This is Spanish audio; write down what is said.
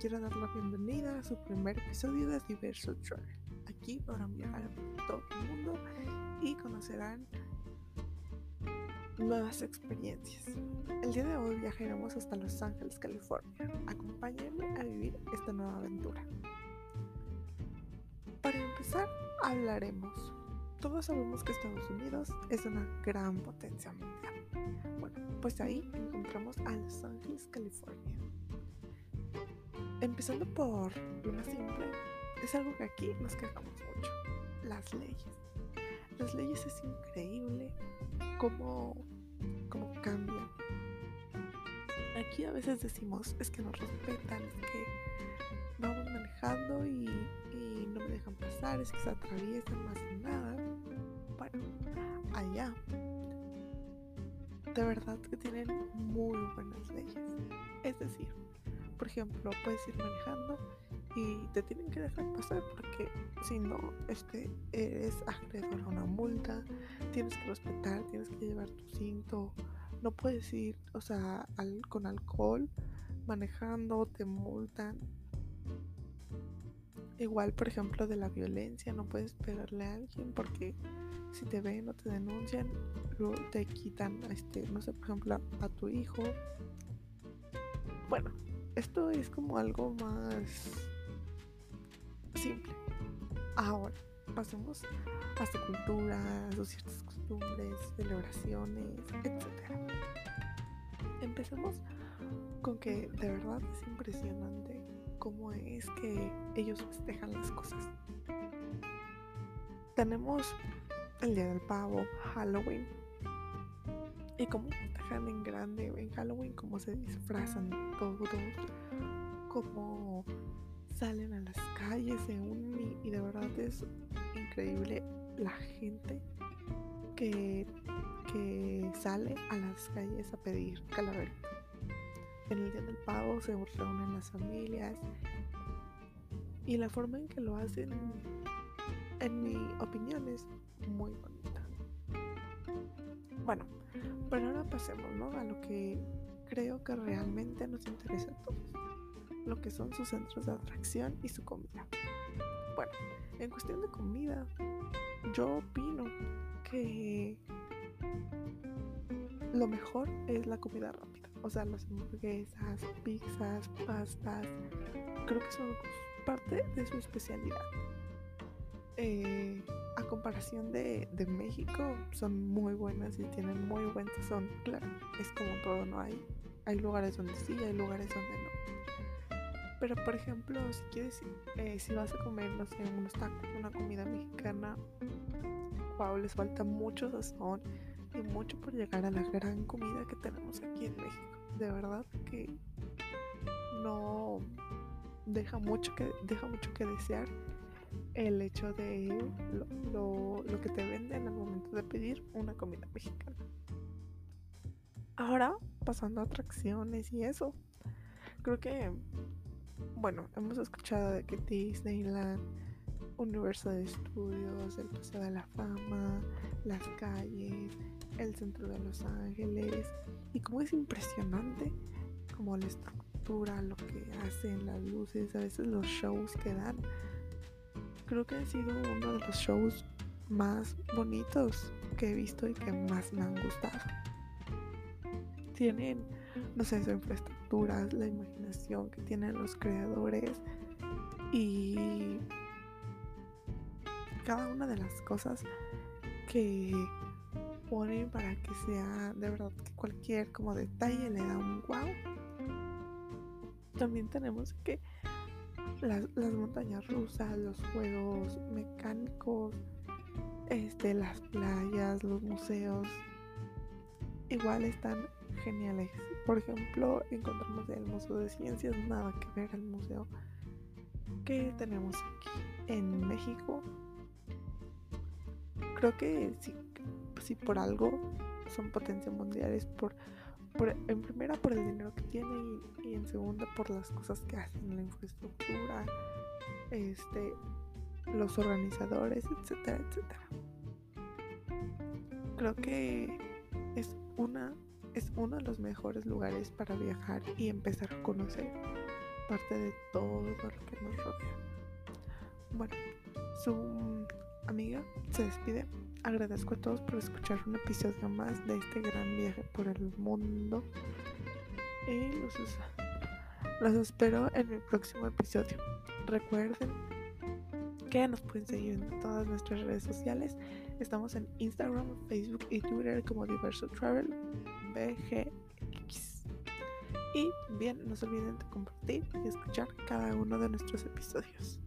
quiero dar la bienvenida a su primer episodio de Diverso Travel. Aquí podrán viajar por todo el mundo y conocerán nuevas experiencias. El día de hoy viajaremos hasta Los Ángeles, California. Acompáñenme a vivir esta nueva aventura. Para empezar, hablaremos. Todos sabemos que Estados Unidos es una gran potencia mundial. Pues ahí encontramos a Los Ángeles, California. Empezando por lo más simple, es algo que aquí nos quejamos mucho, las leyes. Las leyes es increíble cómo, cómo cambian. Aquí a veces decimos, es que nos respetan, es que vamos manejando y, y no me dejan pasar, es que se atraviesan más nada. Bueno, allá de verdad que tienen muy buenas leyes. Es decir, por ejemplo, puedes ir manejando y te tienen que dejar pasar porque si no, este, eres acreedor a una multa, tienes que respetar, tienes que llevar tu cinto, no puedes ir, o sea, con alcohol manejando, te multan. Igual, por ejemplo, de la violencia, no puedes pegarle a alguien porque si te ven o te denuncian, luego te quitan, este, no sé, por ejemplo, a tu hijo. Bueno, esto es como algo más simple. Ahora, pasemos a su cultura, a sus ciertas costumbres, celebraciones, etc. Empecemos con que de verdad es impresionante cómo es que ellos festejan las cosas. Tenemos el Día del Pavo, Halloween. Y cómo festejan en grande en Halloween, cómo se disfrazan todos, cómo salen a las calles en y de verdad es increíble la gente que, que sale a las calles a pedir calaverita. En el día del pavo se reúnen las familias y la forma en que lo hacen, en mi opinión, es muy bonita. Bueno, pero ahora pasemos ¿no? a lo que creo que realmente nos interesa a todos, lo que son sus centros de atracción y su comida. Bueno, en cuestión de comida, yo opino que lo mejor es la comida rápida, o sea, las hamburguesas, pizzas, pastas, creo que son parte de su especialidad. Eh, a comparación de, de, México, son muy buenas y tienen muy buen sazón. Claro, es como todo, ¿no? Hay, hay lugares donde sí, hay lugares donde no. Pero, por ejemplo, si quieres, eh, si vas a comer, no sé, unos tacos, una comida mexicana, wow, les falta mucho sazón y mucho por llegar a la gran comida que tenemos aquí en México. De verdad que no deja mucho que, deja mucho que desear el hecho de lo, que te venden al momento de pedir una comida mexicana. Ahora, pasando a atracciones y eso, creo que, bueno, hemos escuchado de que Disneyland, Universo de Estudios, el Paseo de la Fama, las calles, el centro de Los Ángeles, y como es impresionante como la estructura, lo que hacen, las luces, a veces los shows que dan creo que ha sido uno de los shows más bonitos que he visto y que más me han gustado. Tienen, no sé, su infraestructura, la imaginación que tienen los creadores y cada una de las cosas que ponen para que sea de verdad que cualquier como detalle le da un wow. También tenemos que las, montañas rusas, los juegos mecánicos, este, las playas, los museos, igual están geniales. Por ejemplo, encontramos el Museo de Ciencias, nada que ver al museo que tenemos aquí en México. Creo que si, si por algo son potencias mundiales, por en primera por el dinero que tiene y, en segunda por las cosas que hacen, la infraestructura, este, los organizadores, etcétera, etcétera. Creo que es una es uno de los mejores lugares para viajar y empezar a conocer parte de todo lo que nos rodea. Bueno, su amiga se despide. Agradezco a todos por escuchar un episodio más de este gran viaje por el mundo. Y los, los espero en mi próximo episodio. Recuerden que nos pueden seguir en todas nuestras redes sociales. Estamos en Instagram, Facebook y Twitter como Diverso Travel BGX. Y bien, no se olviden de compartir y escuchar cada uno de nuestros episodios.